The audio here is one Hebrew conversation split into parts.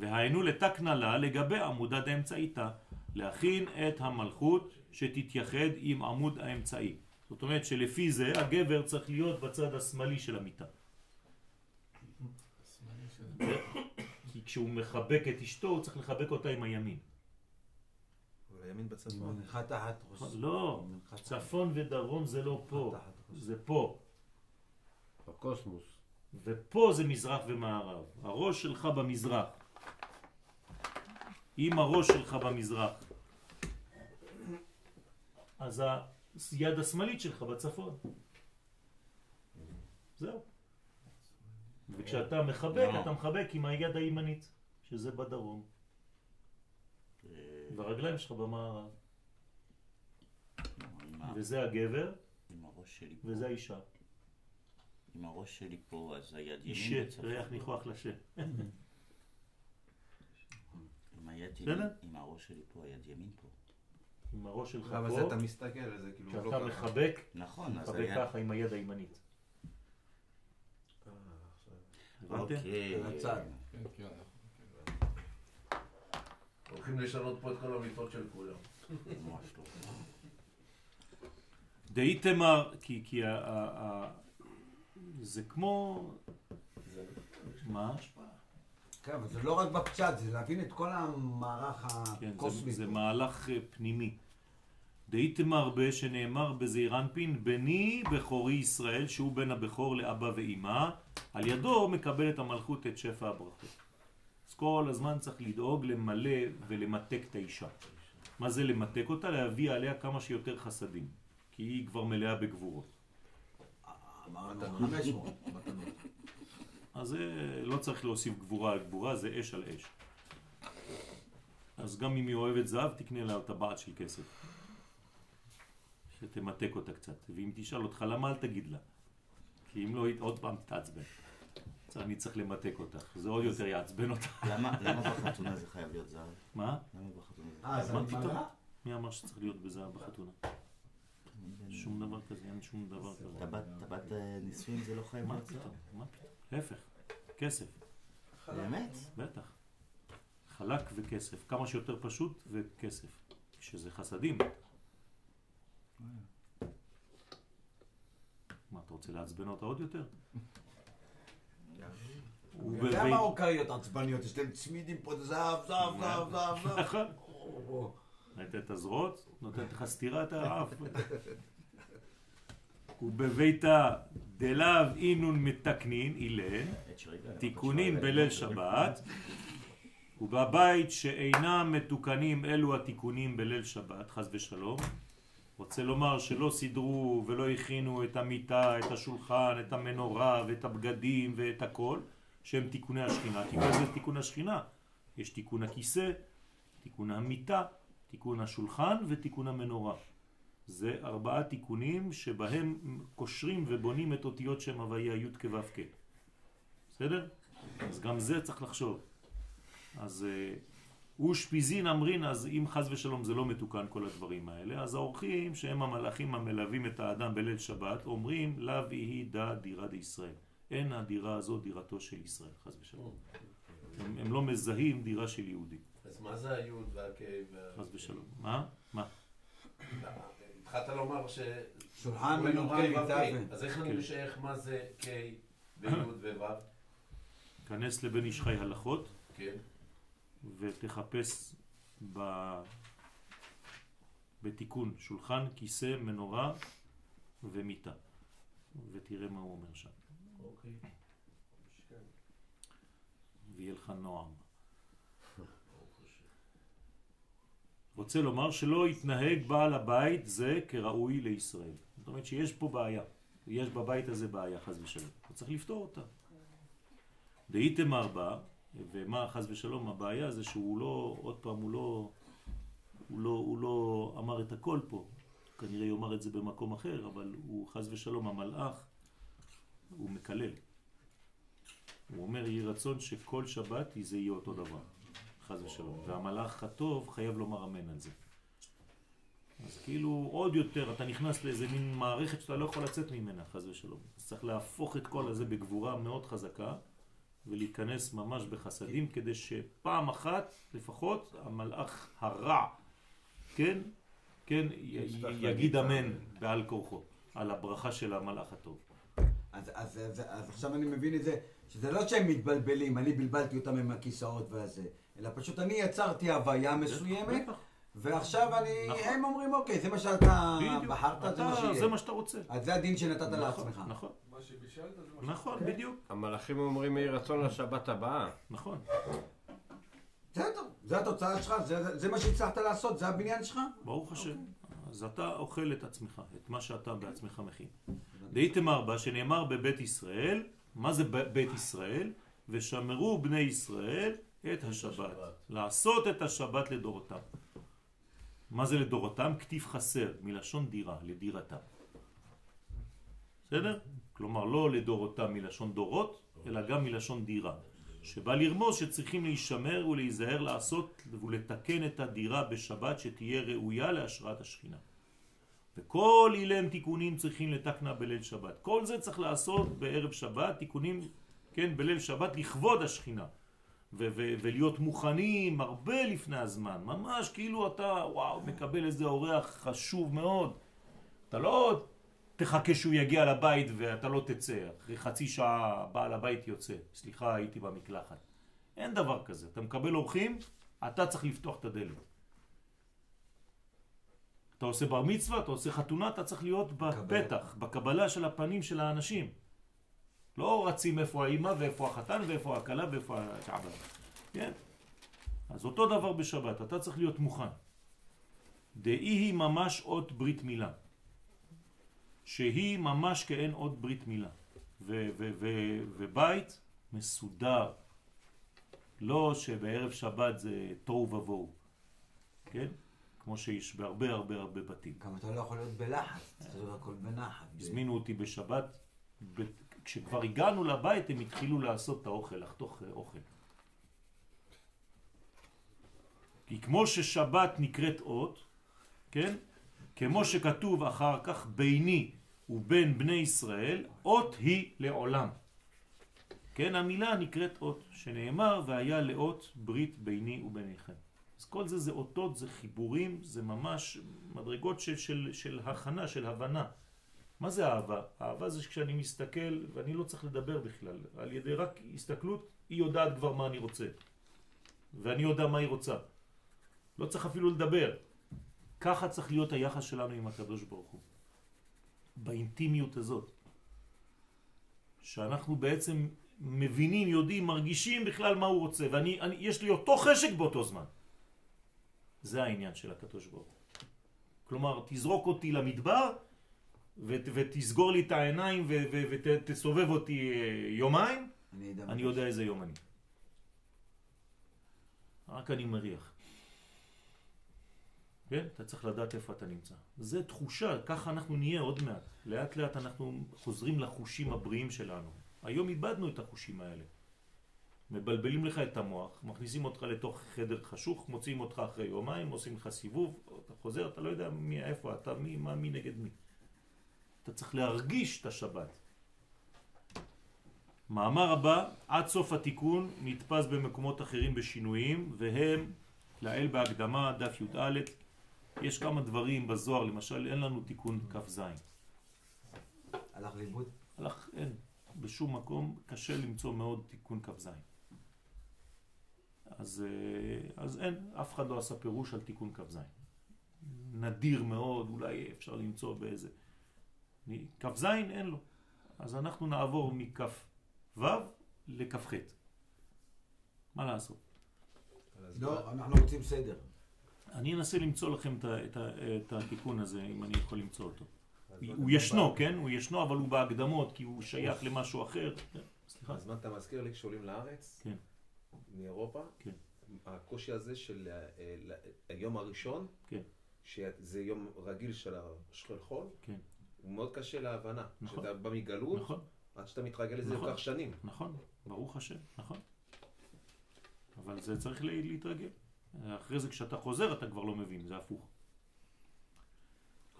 והיינו לתקנה לה לגבי עמודה דאמצעיתה, להכין את המלכות שתתייחד עם עמוד האמצעי. זאת אומרת שלפי זה הגבר צריך להיות בצד השמאלי של המיטה. כי כשהוא מחבק את אשתו הוא צריך לחבק אותה עם הימין. הימין בצפון. לא, צפון ודרום זה לא פה, זה פה. בקוסמוס. ופה זה מזרח ומערב. הראש שלך במזרח. אם הראש שלך במזרח, אז היד השמאלית שלך בצפון. זהו. וכשאתה מחבק, לא. אתה מחבק עם היד הימנית, שזה בדרום. אה. והרגליים שלך במערב. וזה הגבר, וזה האישה. עם הראש שלי פה, אז היד ימין אישה, ריח ניחוח לשה. היד ימין, עם הראש שלי פה, היד ימין פה. עם הראש שלך פה. אבל זה אתה מסתכל על זה, כאילו, לא ככה. כשאתה מחבק, נכון, אז מחבק ככה עם היד הימנית. אוקיי. הצד. כן, כן, הולכים לשנות פה את כל המיטות של כולם. ממש לא. דאיתמר, כי זה כמו... מה? כן, אבל זה לא רק בפצד, זה להבין את כל המערך הקוסמי. כן, זה מהלך אה, פנימי. דאיתמר בה שנאמר בזעיר אנפין, בני בכורי ישראל, שהוא בן הבכור לאבא ואימא, על ידו מקבל את המלכות את שפע הברכות. אז כל הזמן צריך לדאוג למלא ולמתק את האישה. מה זה למתק אותה? להביא עליה כמה שיותר חסדים, כי היא כבר מלאה בגבורות. אמרנו 500 אז זה לא צריך להוסיף גבורה על גבורה, זה אש על אש. אז גם אם היא אוהבת זהב, תקנה לה טבעת של כסף. שתמתק אותה קצת. ואם תשאל אותך למה, אל תגיד לה. כי אם לא, עוד פעם תעצבן. אני צריך למתק אותך, זה עוד יותר יעצבן אותך. למה בחתונה זה חייב להיות זהב? מה? למה בחתונה זה אה, זה מתמרה? מי אמר שצריך להיות בזהב בחתונה? שום דבר כזה, אין שום דבר כזה. טבעת אה, נישואים זה לא חייב להיות זהב. מה פתאום? להפך, כסף. באמת? בטח. חלק וכסף, כמה שיותר פשוט וכסף. שזה חסדים. מה, אתה רוצה לעצבן אותה עוד יותר? הוא יודע מה אוקראיות עצבניות, יש להם צמידים פה, זהב, זהב, זהב, זהב. נכון. ראית את הזרועות? נותנת לך סטירה את האף. ובביתה דלאו אינון מתקנין, אילן, תיקונים בליל שבת, ובבית שאינם מתוקנים אלו התיקונים בליל שבת, חז ושלום, רוצה לומר שלא סידרו ולא הכינו את המיטה, את השולחן, את המנורה ואת הבגדים ואת הכל, שהם תיקוני השכינה. כי זה תיקון השכינה? יש תיקון הכיסא, תיקון המיטה, תיקון השולחן ותיקון המנורה. זה ארבעה תיקונים שבהם קושרים ובונים את אותיות שם הוויה י' כו' כ'. בסדר? אז גם זה צריך לחשוב. אז אה, אושפיזין אמרין, אז אם חז ושלום זה לא מתוקן כל הדברים האלה, אז האורחים שהם המלאכים המלווים את האדם בליל שבת אומרים לאו יהי דה דירה דישראל. אין הדירה הזו דירתו של ישראל, חז ושלום. הם, הם לא מזהים דירה של יהודי. אז מה זה היוד והקי? חז ושלום. מה? מה? התחלת לומר ש... שולחן מנורה מיטה. אז איך אני משייך מה זה K ויוד וו'? כנס לבן איש חי הלכות. כן. ותחפש ב... בתיקון שולחן, כיסא, מנורה ומיטה. ותראה מה הוא אומר שם. אוקיי. ויהיה לך נועם. רוצה לומר שלא יתנהג בעל הבית זה כראוי לישראל. זאת אומרת שיש פה בעיה. יש בבית הזה בעיה, חז ושלום. הוא צריך לפתור אותה. דהיתמר בה, ומה חז ושלום הבעיה זה שהוא לא, עוד פעם, הוא לא, הוא לא, הוא לא אמר את הכל פה. כנראה יאמר את זה במקום אחר, אבל הוא חז ושלום המלאך, הוא מקלל. הוא אומר, יהי רצון שכל שבת זה יהיה אותו דבר. חז ושלום. והמלאך הטוב חייב לומר אמן על זה. אז כאילו עוד יותר אתה נכנס לאיזה מין מערכת שאתה לא יכול לצאת ממנה, חז ושלום. אז צריך להפוך את כל הזה בגבורה מאוד חזקה, ולהיכנס ממש בחסדים כדי שפעם אחת לפחות המלאך הרע, כן, כן, יגיד אמן בעל כורחו על הברכה של המלאך הטוב. אז, אז, אז, אז עכשיו אני מבין את זה, שזה לא שהם מתבלבלים, אני בלבלתי אותם עם הכיסאות והזה, אלא פשוט אני יצרתי הוויה מסוימת, ועכשיו אני, נכון. הם אומרים אוקיי, זה מה שאתה בדיוק, בחרת, אתה, זה מה שיהיה. זה מה שאתה רוצה. אז זה הדין שנתת נכון, לעצמך. נכון. מה שבישלת זה מה נכון, כן. בדיוק. המלאכים אומרים יהי רצון לשבת הבאה. נכון. בסדר, זה התוצאה שלך, זה, זה מה שהצלחת לעשות, זה הבניין שלך? ברוך השם. אוקיי. אז אתה אוכל את עצמך, את מה שאתה בעצמך מכין. דאיתמר בה, שנאמר בבית ישראל, מה זה בית ישראל? ושמרו בני ישראל את השבת. לעשות את השבת לדורותם. מה זה לדורותם? כתיב חסר, מלשון דירה, לדירתם. בסדר? כלומר, לא לדורותם מלשון דורות, אלא גם מלשון דירה. שבא לרמוז שצריכים להישמר ולהיזהר לעשות ולתקן את הדירה בשבת שתהיה ראויה להשראת השכינה. וכל אילם תיקונים צריכים לתקנה בליל שבת. כל זה צריך לעשות בערב שבת, תיקונים, כן, בליל שבת לכבוד השכינה. ולהיות מוכנים הרבה לפני הזמן, ממש כאילו אתה, וואו, מקבל איזה אורח חשוב מאוד. אתה לא תחכה שהוא יגיע לבית ואתה לא תצא, אחרי חצי שעה בעל הבית יוצא, סליחה הייתי במקלחת. אין דבר כזה, אתה מקבל אורחים, אתה צריך לפתוח את הדלת. אתה עושה בר מצווה, אתה עושה חתונה, אתה צריך להיות בפתח, בקבלה של הפנים של האנשים. לא רצים איפה האימא ואיפה החתן ואיפה הכלה ואיפה השעבד. כן? אז אותו דבר בשבת, אתה צריך להיות מוכן. דאי היא ממש אות ברית מילה. שהיא ממש כאין אות ברית מילה. ובית מסודר. לא שבערב שבת זה תוהו ובוהו. כן? כמו שיש בהרבה הרבה הרבה בתים. גם אתה לא יכול להיות בלחץ, אתה לא הכל בנחת. הזמינו אותי בשבת, כשכבר הגענו לבית הם התחילו לעשות את האוכל, לחתוך אה, אוכל. כי כמו ששבת נקראת אות, כן? כמו שכתוב אחר כך ביני ובין בני ישראל, אות היא לעולם. כן, המילה נקראת אות, שנאמר והיה לאות ברית ביני וביניכם. אז כל זה זה אותות, זה חיבורים, זה ממש מדרגות של, של, של הכנה, של הבנה. מה זה אהבה? אהבה זה כשאני מסתכל ואני לא צריך לדבר בכלל. על ידי רק הסתכלות, היא יודעת כבר מה אני רוצה. ואני יודע מה היא רוצה. לא צריך אפילו לדבר. ככה צריך להיות היחס שלנו עם הקדוש ברוך הוא. באינטימיות הזאת. שאנחנו בעצם מבינים, יודעים, מרגישים בכלל מה הוא רוצה. ויש לי אותו חשק באותו זמן. זה העניין של הקדוש ברוך הוא. כלומר, תזרוק אותי למדבר ותסגור לי את העיניים ותסובב אותי אה, יומיים, אני, אני יודע איזה יום אני. רק אני מריח. כן? אתה צריך לדעת איפה אתה נמצא. זה תחושה, ככה אנחנו נהיה עוד מעט. לאט לאט אנחנו חוזרים לחושים הבריאים שלנו. היום איבדנו את החושים האלה. מבלבלים לך את המוח, מכניסים אותך לתוך חדר חשוך, מוציאים אותך אחרי יומיים, עושים לך סיבוב, אתה חוזר, אתה לא יודע מי, איפה אתה, מי, מה, מי נגד מי. אתה צריך להרגיש את השבת. מאמר הבא, עד סוף התיקון, נתפס במקומות אחרים בשינויים, והם, לאל בהקדמה, דף י"א, יש כמה דברים בזוהר, למשל, אין לנו תיקון כ"ז. הלך לאיבוד? הלך, אין. בשום מקום קשה למצוא מאוד תיקון כ"ז. אז, אה, אז אין, אף אחד לא עשה פירוש על תיקון כ"ז. נדיר מאוד, אולי אפשר למצוא באיזה... כ"ז אין לו. אז אנחנו נעבור מכ"ו לכ"ח. מה לעשות? לא, אנחנו רוצים סדר. אני אנסה למצוא לכם את, את, את התיקון הזה, אם אני יכול למצוא אותו. הוא ישנו, כן? הוא ישנו, אבל הוא בהקדמות, כי הוא שייך למשהו אחר. סליחה. אז מה אתה מזכיר לי כשעולים לארץ? כן. מאירופה, כן. הקושי הזה של אה, היום הראשון, כן. שזה יום רגיל של השכול חול, כן. הוא מאוד קשה להבנה. נכון. כשאתה במגלות, נכון. עד שאתה מתרגל לזה נכון. לוקח שנים. נכון, ברוך השם, נכון. אבל זה צריך להתרגל. אחרי זה כשאתה חוזר אתה כבר לא מבין, זה הפוך.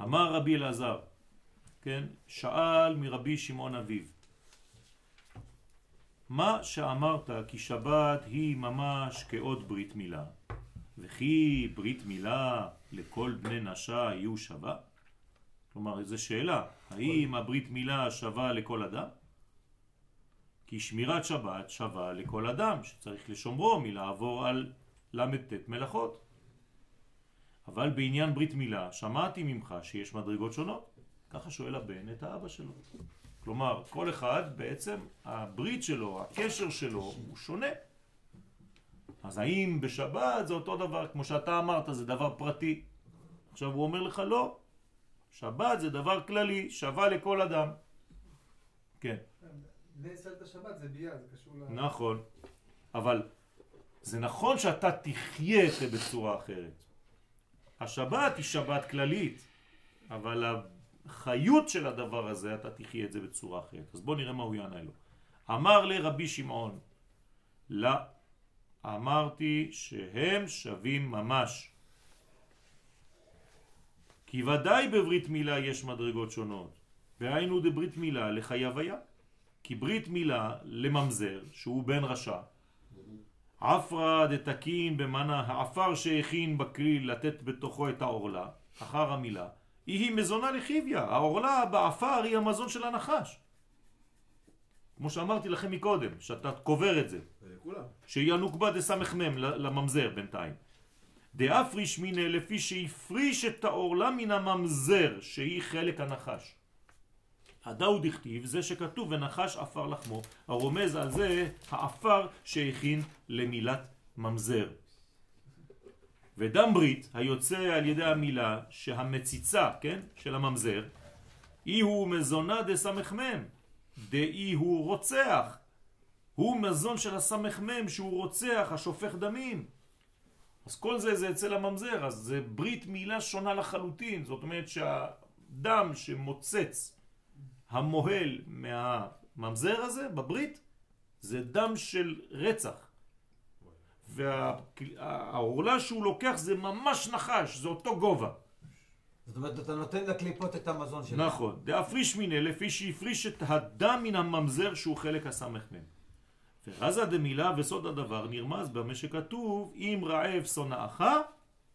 אמר רבי אלעזר, כן, שאל מרבי שמעון אביו, מה שאמרת כי שבת היא ממש כאות ברית מילה, וכי ברית מילה לכל בני נשה יהיו שווה? כלומר, זו שאלה, האם הברית מילה שווה לכל אדם? כי שמירת שבת שווה לכל אדם שצריך לשומרו מלעבור על ל"ט מלאכות. אבל בעניין ברית מילה שמעתי ממך שיש מדרגות שונות. ככה שואל הבן את האבא שלו. כלומר, כל אחד בעצם, הברית שלו, הקשר שלו, הוא שונה. אז האם בשבת זה אותו דבר, כמו שאתה אמרת, זה דבר פרטי? עכשיו הוא אומר לך לא, שבת זה דבר כללי, שווה לכל אדם. כן. השבת זה ביה, זה קשור ל... נכון, אבל זה נכון שאתה תחיה את זה בצורה אחרת. השבת היא שבת כללית, אבל החיות של הדבר הזה, אתה תחיה את זה בצורה אחרת. אז בוא נראה מה הוא יענה לו. אמר לרבי שמעון, לא, אמרתי שהם שווים ממש. כי ודאי בברית מילה יש מדרגות שונות. והיינו דברית מילה לחייב היה. כי ברית מילה לממזר, שהוא בן רשע, עפרא דתקין במנה העפר שהכין בכליל לתת בתוכו את העורלה, אחר המילה, היא מזונה לחיביה. העורלה בעפר היא המזון של הנחש. כמו שאמרתי לכם מקודם, שאתה קובר את זה. שהיא הנוקבה דסמ"ם לממזר בינתיים. דאפריש מיניה לפי שהפריש את העורלה מן הממזר, שהיא חלק הנחש. הדאוד הכתיב, זה שכתוב ונחש עפר לחמו, הרומז על זה העפר שהכין למילת ממזר. ודם ברית היוצא על ידי המילה שהמציצה, כן, של הממזר, אי הוא מזונה דסמ"ם, דאי הוא רוצח. הוא מזון של הסמ"ם שהוא רוצח, השופך דמים. אז כל זה זה אצל הממזר, אז זה ברית מילה שונה לחלוטין. זאת אומרת שהדם שמוצץ המוהל מהממזר הזה בברית זה דם של רצח. והעורלה שהוא לוקח זה ממש נחש, זה אותו גובה. זאת אומרת, אתה נותן לקליפות את המזון שלך. נכון. דאפריש מיניה, לפי שהפריש את הדם מן הממזר שהוא חלק הסמ"ם. ורזה דמילה וסוד הדבר נרמז במה שכתוב, אם רעב שונאך,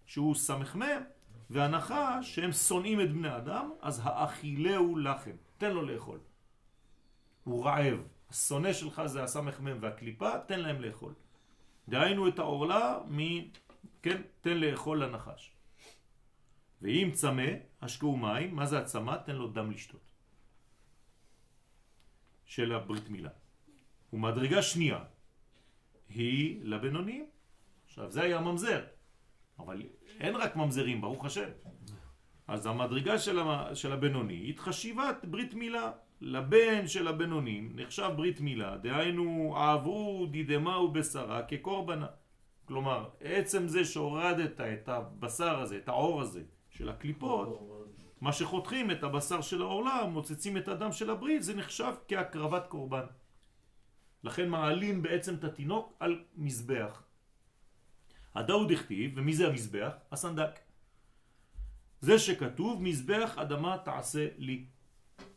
שהוא סמ"ם, והנחה שהם שונאים את בני אדם, אז האכילהו לחם. תן לו לאכול. הוא רעב. השונא שלך זה הסמ"ם והקליפה, תן להם לאכול. דהיינו את העורלה מ... כן, תן לאכול לנחש. ואם צמא, השקעו מים, מה זה הצמא? תן לו דם לשתות. של הברית מילה. ומדרגה שנייה היא לבינונים. עכשיו זה היה ממזר, אבל אין רק ממזרים, ברוך השם. אז המדרגה של, המ... של הבינונית חשיבת ברית מילה. לבן של הבינונים נחשב ברית מילה, דהיינו עברו דידמה ובשרה כקורבנה. כלומר, עצם זה שהורדת את הבשר הזה, את העור הזה של הקליפות, מה שחותכים את הבשר של העורלה, מוצצים את הדם של הברית, זה נחשב כהקרבת קורבן. לכן מעלים בעצם את התינוק על מזבח. הדאוד הכתיב, ומי זה המזבח? הסנדק. זה שכתוב, מזבח אדמה תעשה לי.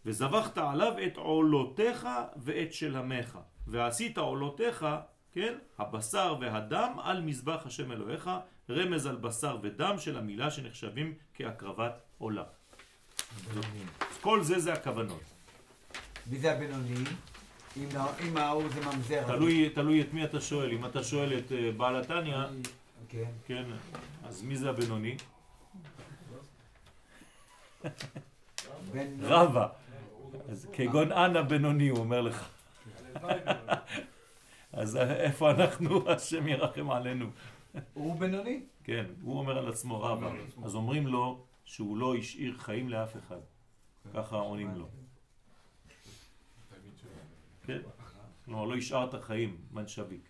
וזבחת עליו את עולותיך ואת שלמך. ועשית עולותיך, כן, הבשר והדם על מזבח השם אלוהיך, רמז על בשר ודם של המילה שנחשבים כהקרבת עולה. כל זה זה הכוונות. מי זה הבינוני? אם ההוא זה ממזר. תלוי, תלוי את מי אתה שואל. אם אתה שואל את אה, בעל התניא, כן. כן, אז מי זה הבינוני? רבה. אז כגון אנא בינוני, הוא אומר לך. אז איפה אנחנו, השם ירחם עלינו. הוא בינוני? כן, הוא אומר על עצמו רבה. אז אומרים לו שהוא לא השאיר חיים לאף אחד. ככה עונים לו. כן? כלומר, לא השארת חיים, מנשביק.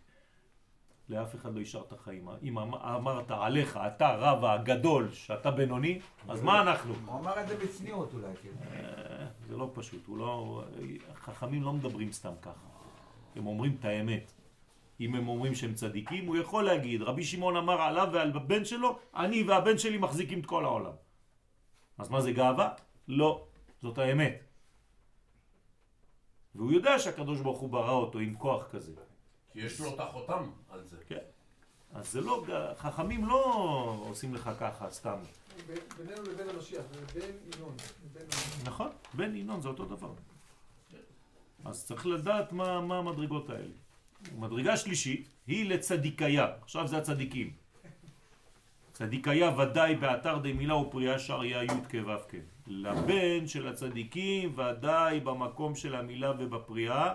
לאף אחד לא השארת חיים. אם אמ-, אמרת עליך, אתה רב הגדול, שאתה בינוני, אז מה אנחנו? הוא אמר את זה בצניעות אולי, כן. אה, זה לא פשוט, הוא לא... חכמים לא מדברים סתם ככה. הם אומרים את האמת. אם הם אומרים שהם צדיקים, הוא יכול להגיד, רבי שמעון אמר עליו ועל הבן שלו, אני והבן שלי מחזיקים את כל העולם. אז מה זה גאווה? לא, זאת האמת. והוא יודע שהקדוש ברוך הוא ברא אותו עם כוח כזה. כי יש לו את החותם על זה. כן. אז זה לא, חכמים לא עושים לך ככה סתם. בינינו לבין המשיח, בין ינון. נכון, בין ינון זה אותו דבר. אז צריך לדעת מה, מה המדרגות האלה. מדרגה שלישית היא לצדיקיה, עכשיו זה הצדיקים. צדיקיה ודאי באתר דמילה ופריאה שריה י' כו' כ'. לבן של הצדיקים ודאי במקום של המילה ובפריאה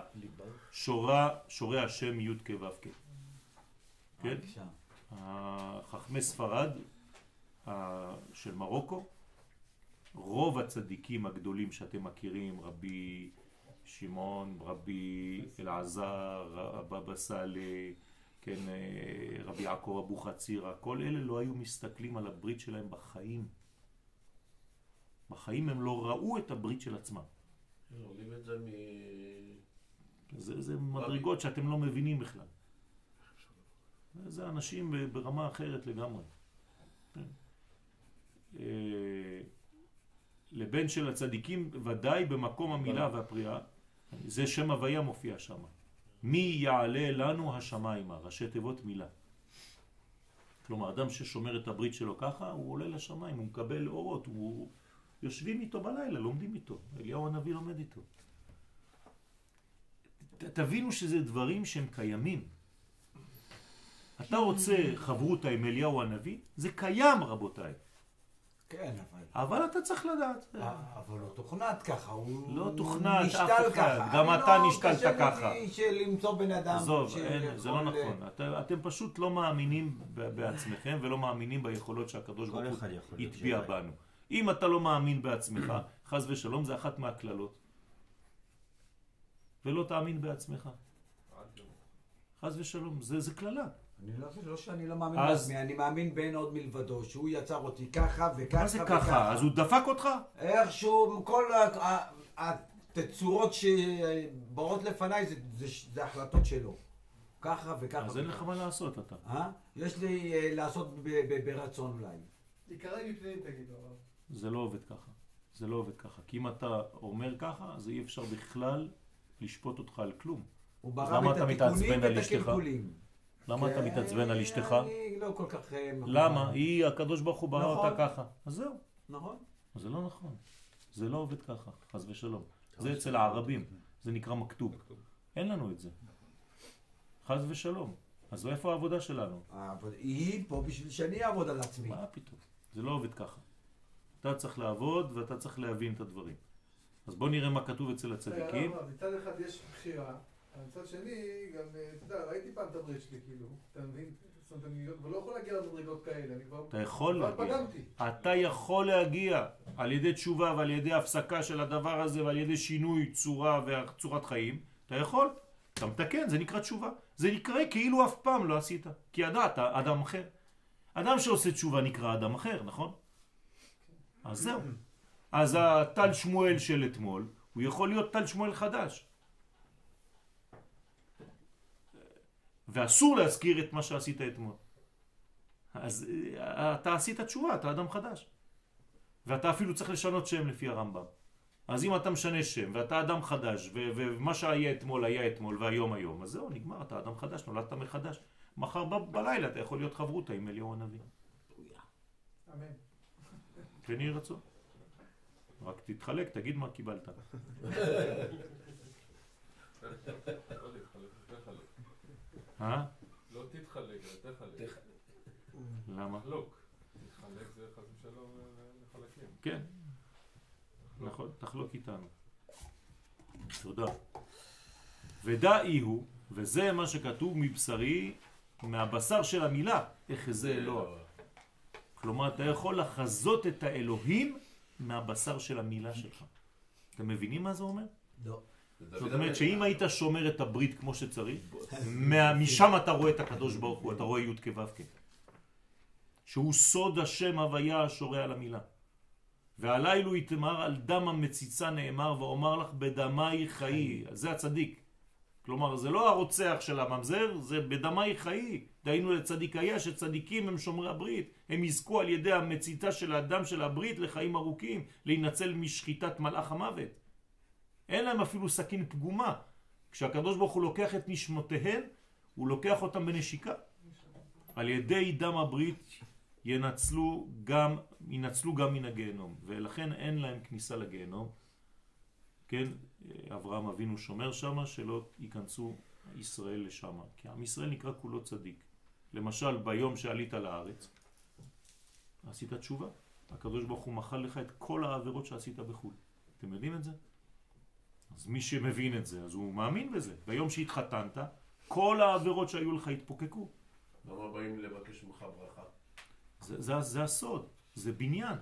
שורה, שורה השם י' כו' כ'. כן? חכמי ספרד של מרוקו, רוב הצדיקים הגדולים שאתם מכירים, רבי שמעון, רבי אלעזר, רבא סאלה, כן, אה, רבי יעקב אבוחצירא, כל אלה לא היו מסתכלים על הברית שלהם בחיים. בחיים הם לא ראו את הברית של עצמם. לומדים את זה. זה, זה מדרגות שאתם לא מבינים בכלל. זה אנשים ברמה אחרת לגמרי. כן. אה, לבן של הצדיקים ודאי במקום המילה והפריאה, זה שם הוויה מופיע שם. מי יעלה לנו השמיימה, ראשי תיבות מילה. כלומר, אדם ששומר את הברית שלו ככה, הוא עולה לשמיים, הוא מקבל אורות, הוא... יושבים איתו בלילה, לומדים איתו. אליהו הנביא לומד איתו. תבינו שזה דברים שהם קיימים. אתה רוצה חברותה עם אליהו הנביא? זה קיים רבותיי. כן, אבל... אבל אתה צריך לדעת. אה, אבל לא תוכנת ככה, הוא לא תוכנת אף אחד. גם אתה נשתלת ככה. קשה לי למצוא בן אדם עזוב, זה לא נכון. אתם פשוט לא מאמינים בעצמכם ולא מאמינים ביכולות שהקדוש ברוך הוא הטביע בנו. אם אתה לא מאמין בעצמך, חז ושלום זה אחת מהכללות. ולא תאמין בעצמך. חז ושלום, זה כללה. אני לא, לא שאני לא מאמין אז... בעצמי, אני מאמין באין עוד מלבדו, שהוא יצר אותי ככה וככה וככה. מה זה ככה? אז הוא דפק אותך? איכשהו, כל התצורות שבאות לפניי זה, זה, זה החלטות שלו. ככה וככה. אז אין לך מה לעשות אתה. אה? יש לי uh, לעשות ברצון אולי. עיקרי מפנים תגידו. זה לא עובד ככה. זה לא עובד ככה. כי אם אתה אומר ככה, אז אי אפשר בכלל לשפוט אותך על כלום. הוא ברא את התיקונים ואת הקלקולים. למה אתה מתעצבן על אשתך? אני לא כל כך... אה, למה? היא, הקדוש ברוך הוא ברא אותה נכון. ככה. אז זהו. נכון. זה לא נכון. זה לא עובד ככה, חס ושלום. זה אצל הערבים. זה נקרא מכתוב. אין לנו את זה. חס ושלום. אז איפה העבודה שלנו? היא פה בשביל שאני אעבוד על עצמי. מה פתאום? זה לא עובד ככה. אתה צריך לעבוד ואתה צריך להבין את הדברים. אז בוא נראה מה כתוב אצל הצדיקים. מצד אחד יש בחירה, מצד שני, גם, אה, אתה יודע, ראיתי פעם את הברית שלי, כאילו, אתה מבין? זאת אומרת, אני לא יכול להגיע למדרגות כאלה, אני כבר... אתה יכול להגיע. אתה יכול להגיע על ידי תשובה ועל ידי הפסקה של הדבר הזה ועל ידי שינוי צורה וצורת חיים, אתה יכול. אתה מתקן, זה נקרא תשובה. זה נקרא כאילו אף פעם לא עשית. כי ידעת, אדם אחר. אדם שעושה תשובה נקרא אדם אחר, נכון? אז זהו. אז הטל שמואל של אתמול, הוא יכול להיות טל שמואל חדש. ואסור להזכיר את מה שעשית אתמול. אז אה, אתה עשית תשובה, אתה אדם חדש. ואתה אפילו צריך לשנות שם לפי הרמב"ם. אז אם אתה משנה שם, ואתה אדם חדש, ומה שהיה אתמול היה אתמול, והיום היום, אז זהו, נגמר, אתה אדם חדש, נולדת מחדש. מחר בלילה אתה יכול להיות חברותה עם אליהו הנביא. אמן. כן יהי רצון. רק תתחלק, תגיד מה קיבלת. אה? לא תתחלק, אלא תחלק. למה? תחלוק. תתחלק זה חס ושלום לחלקים. כן. נכון, תחלוק איתנו. תודה. ודאי הוא, וזה מה שכתוב מבשרי, מהבשר של המילה, איך זה אלוה. כלומר, אתה יכול לחזות את האלוהים מהבשר של המילה שלך. אתם מבינים מה זה אומר? לא. זאת אומרת שאם היית שומר את הברית כמו שצריך, משם אתה רואה את הקדוש ברוך הוא, אתה רואה י' כו' כ'. שהוא סוד השם הוויה השורה על המילה. והלילו יתמר על דם המציצה נאמר ואומר לך בדמי חיי. זה הצדיק. כלומר זה לא הרוצח של הממזר, זה בדמי חיי. דהיינו לצדיק היה שצדיקים הם שומרי הברית. הם יזכו על ידי המציתה של הדם של הברית לחיים ארוכים, להינצל משחיטת מלאך המוות. אין להם אפילו סכין פגומה. כשהקדוש ברוך הוא לוקח את נשמותיהן, הוא לוקח אותם בנשיקה. על ידי דם הברית ינצלו גם, ינצלו גם מן הגיהנום, ולכן אין להם כניסה לגיהנום. כן, אברהם אבינו שומר שמה שלא ייכנסו ישראל לשם, כי עם ישראל נקרא כולו צדיק. למשל, ביום שעלית לארץ, עשית תשובה. הקדוש ברוך הוא מחל לך את כל העבירות שעשית בחו"ל. אתם יודעים את זה? אז מי שמבין את זה, אז הוא מאמין בזה. ביום שהתחתנת, כל העבירות שהיו לך התפוקקו. למה באים לבקש ממך ברכה? זה, זה, זה הסוד, זה בניין.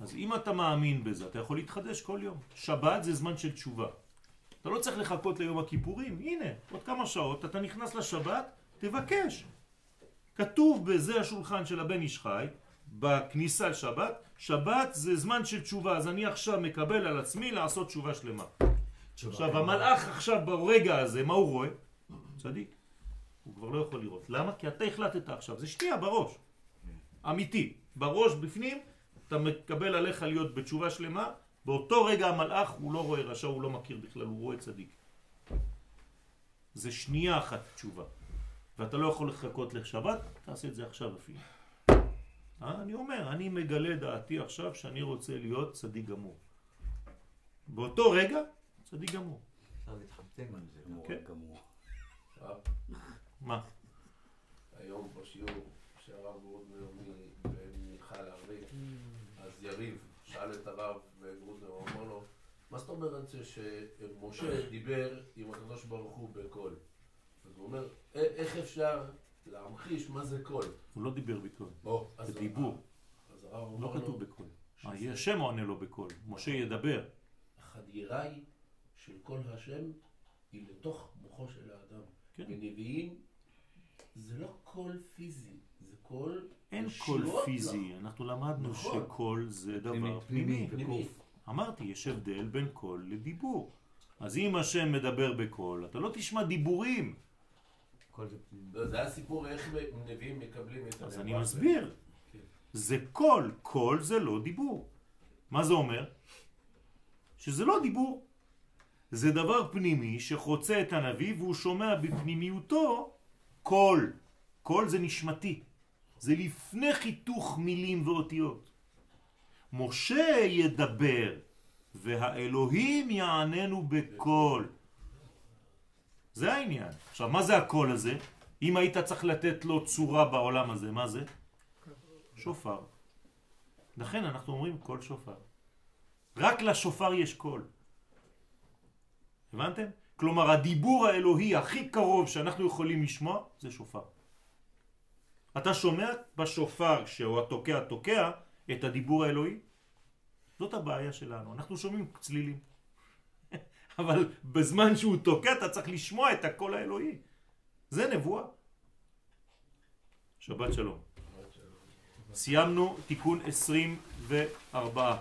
אז אם אתה מאמין בזה, אתה יכול להתחדש כל יום. שבת זה זמן של תשובה. אתה לא צריך לחכות ליום הכיפורים, הנה, עוד כמה שעות, אתה נכנס לשבת, תבקש. כתוב בזה השולחן של הבן איש חי, בכניסה לשבת, שבת זה זמן של תשובה, אז אני עכשיו מקבל על עצמי לעשות תשובה שלמה. עכשיו המלאך עכשיו ברגע הזה, מה הוא רואה? צדיק. הוא כבר לא יכול לראות. למה? כי אתה החלטת עכשיו, זה שנייה בראש. אמיתי. בראש, בפנים, אתה מקבל עליך להיות בתשובה שלמה, באותו רגע המלאך הוא לא רואה רשע, הוא לא מכיר בכלל, הוא רואה צדיק. זה שנייה אחת תשובה. ואתה לא יכול לחכות לשבת, תעשה את זה עכשיו אפילו. אה? אני אומר, אני מגלה דעתי עכשיו שאני רוצה להיות צדיק גמור. באותו רגע, צדיק גמור. אפשר להתחמתם על זה. כן. גמור. אה, מה? היום בשיעור שהרב הערבית, אז יריב שאל את הרב וגרודנר, הוא אמר לו, מה זאת אומרת שמשה דיבר עם הקדוש ברוך הוא בקול? אז הוא אומר, "א- איך אפשר להמחיש מה זה קול? הוא לא דיבר בקול. זה דיבור. אז הרב לא אומר לו, כתוב בקול. השם עונה לו בקול. משה ידבר. החדירה היא של כל השם היא לתוך מוחו של האדם. כן. בנביאים זה לא קול פיזי, זה קול אין קול לה. פיזי. אנחנו למדנו נכון. שקול זה דבר פנימי, פנימי. אמרתי, יש הבדל בין קול לדיבור. אז אם השם מדבר בקול, אתה לא תשמע דיבורים. זה... לא, זה הסיפור איך נביאים מקבלים את אז. אני מסביר. כן. זה קול. קול זה לא דיבור. מה זה אומר? שזה לא דיבור. זה דבר פנימי שחוצה את הנביא והוא שומע בפנימיותו קול. קול זה נשמתי. זה לפני חיתוך מילים ואותיות. משה ידבר והאלוהים יעננו בקול. זה העניין. עכשיו, מה זה הקול הזה? אם היית צריך לתת לו צורה בעולם הזה, מה זה? שופר. לכן אנחנו אומרים קול שופר. רק לשופר יש קול. הבנתם? כלומר, הדיבור האלוהי הכי קרוב שאנחנו יכולים לשמוע זה שופר. אתה שומע בשופר כשהוא התוקע תוקע את הדיבור האלוהי? זאת הבעיה שלנו. אנחנו שומעים צלילים. אבל בזמן שהוא תוקע אתה צריך לשמוע את הקול האלוהי. זה נבואה. שבת שלום. סיימנו תיקון 24.